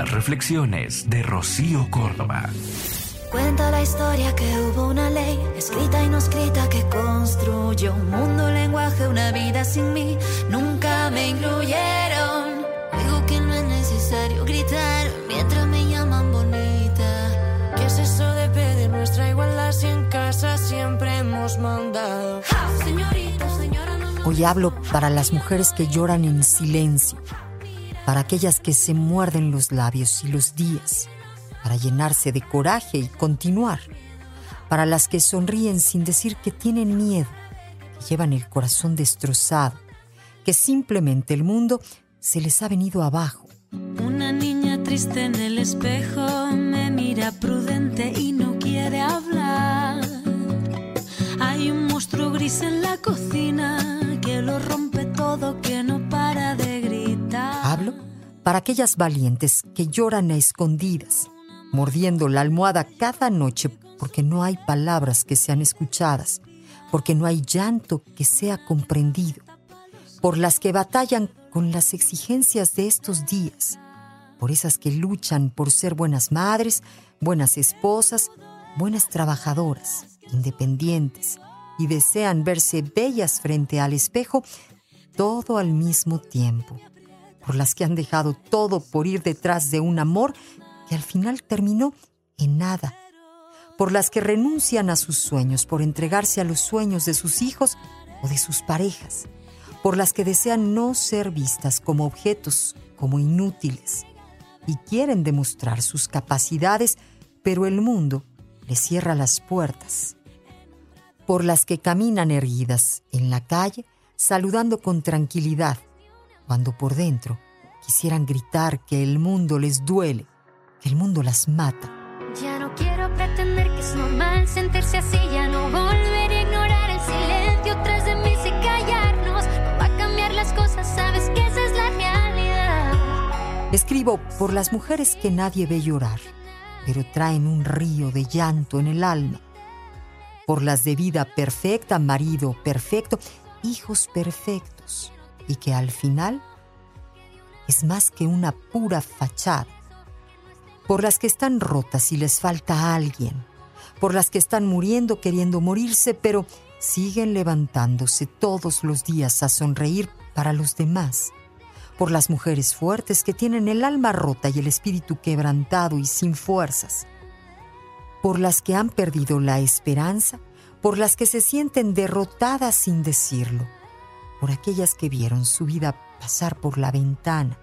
Las reflexiones de Rocío Córdoba. Cuenta la historia que hubo una ley escrita y no escrita que construyó un mundo, un lenguaje, una vida sin mí. Nunca me incluyeron. Digo que no es necesario gritar mientras me llaman bonita. ¿Qué es eso de pedir nuestra igualdad si en casa siempre hemos mandado? Señorita, señora, no me Hoy hablo para las mujeres que lloran en silencio, para aquellas que se muerden los labios y los días, para llenarse de coraje y continuar, para las que sonríen sin decir que tienen miedo, que llevan el corazón destrozado, que simplemente el mundo se les ha venido abajo. Una niña triste en el espejo me mira prudente y no quiere para aquellas valientes que lloran a escondidas, mordiendo la almohada cada noche porque no hay palabras que sean escuchadas, porque no hay llanto que sea comprendido, por las que batallan con las exigencias de estos días, por esas que luchan por ser buenas madres, buenas esposas, buenas trabajadoras, independientes, y desean verse bellas frente al espejo todo al mismo tiempo, por las que han dejado todo por ir detrás de un amor que al final terminó en nada, por las que renuncian a sus sueños por entregarse a los sueños de sus hijos o de sus parejas, por las que desean no ser vistas como objetos, como inútiles, y quieren demostrar sus capacidades, pero el mundo les cierra las puertas, por las que caminan erguidas en la calle, saludando con tranquilidad, cuando por dentro quisieran gritar que el mundo les duele, que el mundo las mata. Ya no quiero pretender que es normal sentirse así, ya no volveré a ignorar el silencio tras de mí sin callarnos. No va a cambiar las cosas, sabes que esa es la realidad. Escribo por las mujeres que nadie ve llorar, pero traen un río de llanto en el alma. Por las de vida perfecta, marido perfecto, hijos perfectos, y que al final es más que una pura fachada. Por las que están rotas y les falta alguien. Por las que están muriendo queriendo morirse, pero siguen levantándose todos los días a sonreír para los demás. Por las mujeres fuertes que tienen el alma rota y el espíritu quebrantado y sin fuerzas. Por las que han perdido la esperanza, por las que se sienten derrotadas sin decirlo. Por aquellas que vieron su vida pasar por la ventana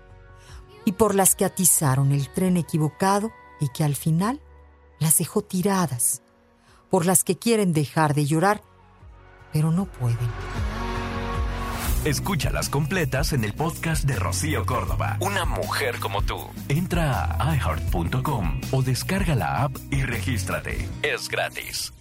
y por las que atizaron el tren equivocado y que al final las dejó tiradas, por las que quieren dejar de llorar, pero no pueden. Escúchalas completas en el podcast de Rocío Córdoba. Una mujer como tú. Entra a iheart.com o descarga la app y regístrate. Es gratis.